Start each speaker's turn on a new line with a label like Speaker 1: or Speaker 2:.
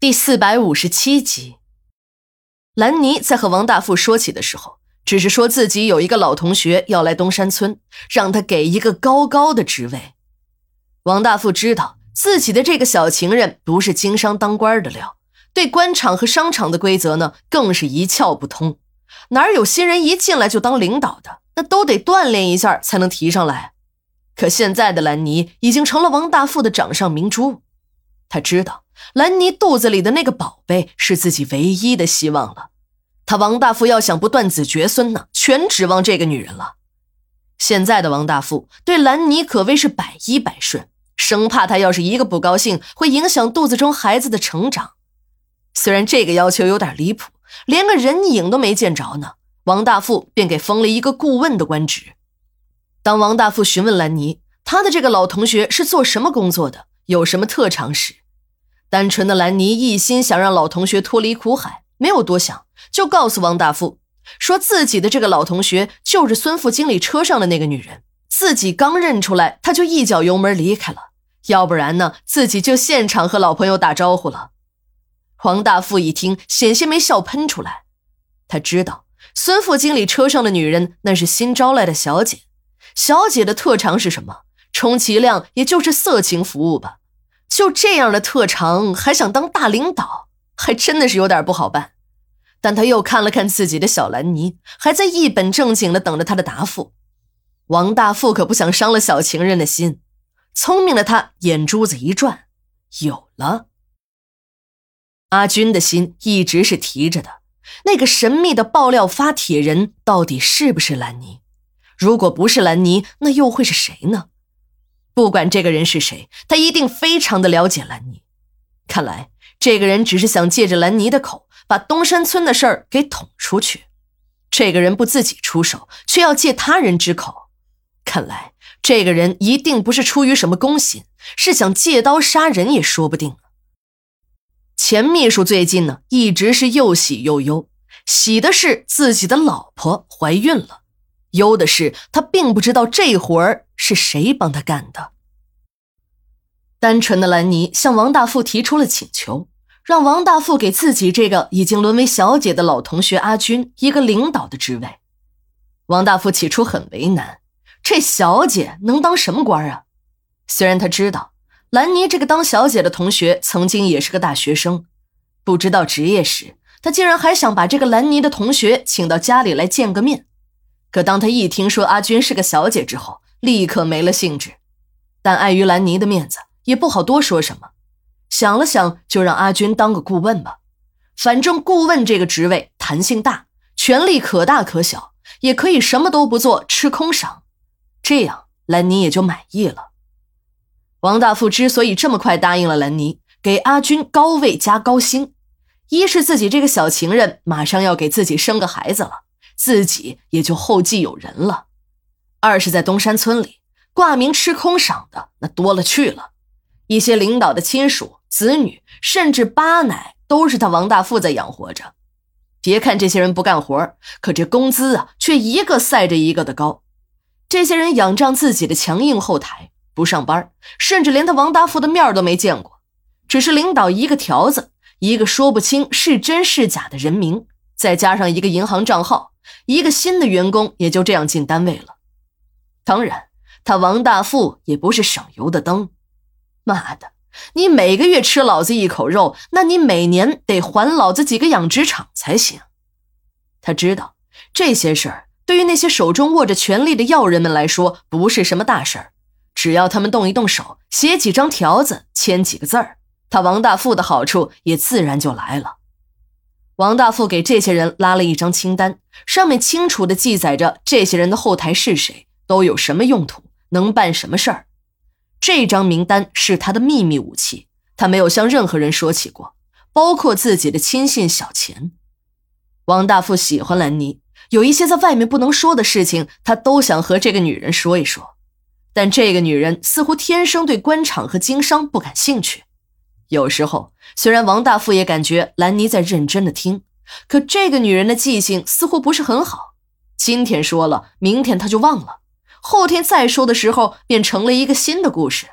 Speaker 1: 第四百五十七集，兰妮在和王大富说起的时候，只是说自己有一个老同学要来东山村，让他给一个高高的职位。王大富知道自己的这个小情人不是经商当官的料，对官场和商场的规则呢，更是一窍不通。哪有新人一进来就当领导的？那都得锻炼一下才能提上来。可现在的兰妮已经成了王大富的掌上明珠，他知道。兰妮肚子里的那个宝贝是自己唯一的希望了，他王大富要想不断子绝孙呢，全指望这个女人了。现在的王大富对兰妮可谓是百依百顺，生怕她要是一个不高兴，会影响肚子中孩子的成长。虽然这个要求有点离谱，连个人影都没见着呢，王大富便给封了一个顾问的官职。当王大富询问兰妮，他的这个老同学是做什么工作的，有什么特长时，单纯的兰妮一心想让老同学脱离苦海，没有多想，就告诉王大富，说自己的这个老同学就是孙副经理车上的那个女人，自己刚认出来，他就一脚油门离开了，要不然呢，自己就现场和老朋友打招呼了。王大富一听，险些没笑喷出来，他知道孙副经理车上的女人那是新招来的小姐，小姐的特长是什么？充其量也就是色情服务吧。就这样的特长，还想当大领导，还真的是有点不好办。但他又看了看自己的小兰妮，还在一本正经的等着他的答复。王大富可不想伤了小情人的心，聪明的他眼珠子一转，有了。阿军的心一直是提着的，那个神秘的爆料发帖人到底是不是兰妮？如果不是兰妮，那又会是谁呢？不管这个人是谁，他一定非常的了解兰妮。看来这个人只是想借着兰妮的口，把东山村的事儿给捅出去。这个人不自己出手，却要借他人之口。看来这个人一定不是出于什么公心，是想借刀杀人也说不定。钱秘书最近呢，一直是又喜又忧。喜的是自己的老婆怀孕了，忧的是他并不知道这活儿。是谁帮他干的？单纯的兰妮向王大富提出了请求，让王大富给自己这个已经沦为小姐的老同学阿军一个领导的职位。王大富起初很为难，这小姐能当什么官啊？虽然他知道兰妮这个当小姐的同学曾经也是个大学生，不知道职业时，他竟然还想把这个兰妮的同学请到家里来见个面。可当他一听说阿军是个小姐之后，立刻没了兴致，但碍于兰妮的面子，也不好多说什么。想了想，就让阿军当个顾问吧。反正顾问这个职位弹性大，权力可大可小，也可以什么都不做，吃空饷。这样，兰妮也就满意了。王大富之所以这么快答应了兰妮，给阿军高位加高薪，一是自己这个小情人马上要给自己生个孩子了，自己也就后继有人了。二是在东山村里挂名吃空饷的那多了去了，一些领导的亲属、子女，甚至八奶都是他王大富在养活着。别看这些人不干活，可这工资啊却一个赛着一个的高。这些人仰仗自己的强硬后台，不上班，甚至连他王大富的面都没见过，只是领导一个条子，一个说不清是真是假的人名，再加上一个银行账号，一个新的员工也就这样进单位了。当然，他王大富也不是省油的灯。妈的，你每个月吃老子一口肉，那你每年得还老子几个养殖场才行。他知道这些事儿对于那些手中握着权力的要人们来说不是什么大事儿，只要他们动一动手，写几张条子，签几个字儿，他王大富的好处也自然就来了。王大富给这些人拉了一张清单，上面清楚地记载着这些人的后台是谁。都有什么用途？能办什么事儿？这张名单是他的秘密武器，他没有向任何人说起过，包括自己的亲信小钱。王大富喜欢兰妮，有一些在外面不能说的事情，他都想和这个女人说一说。但这个女人似乎天生对官场和经商不感兴趣。有时候，虽然王大富也感觉兰妮在认真的听，可这个女人的记性似乎不是很好。今天说了，明天她就忘了。后天再说的时候，便成了一个新的故事。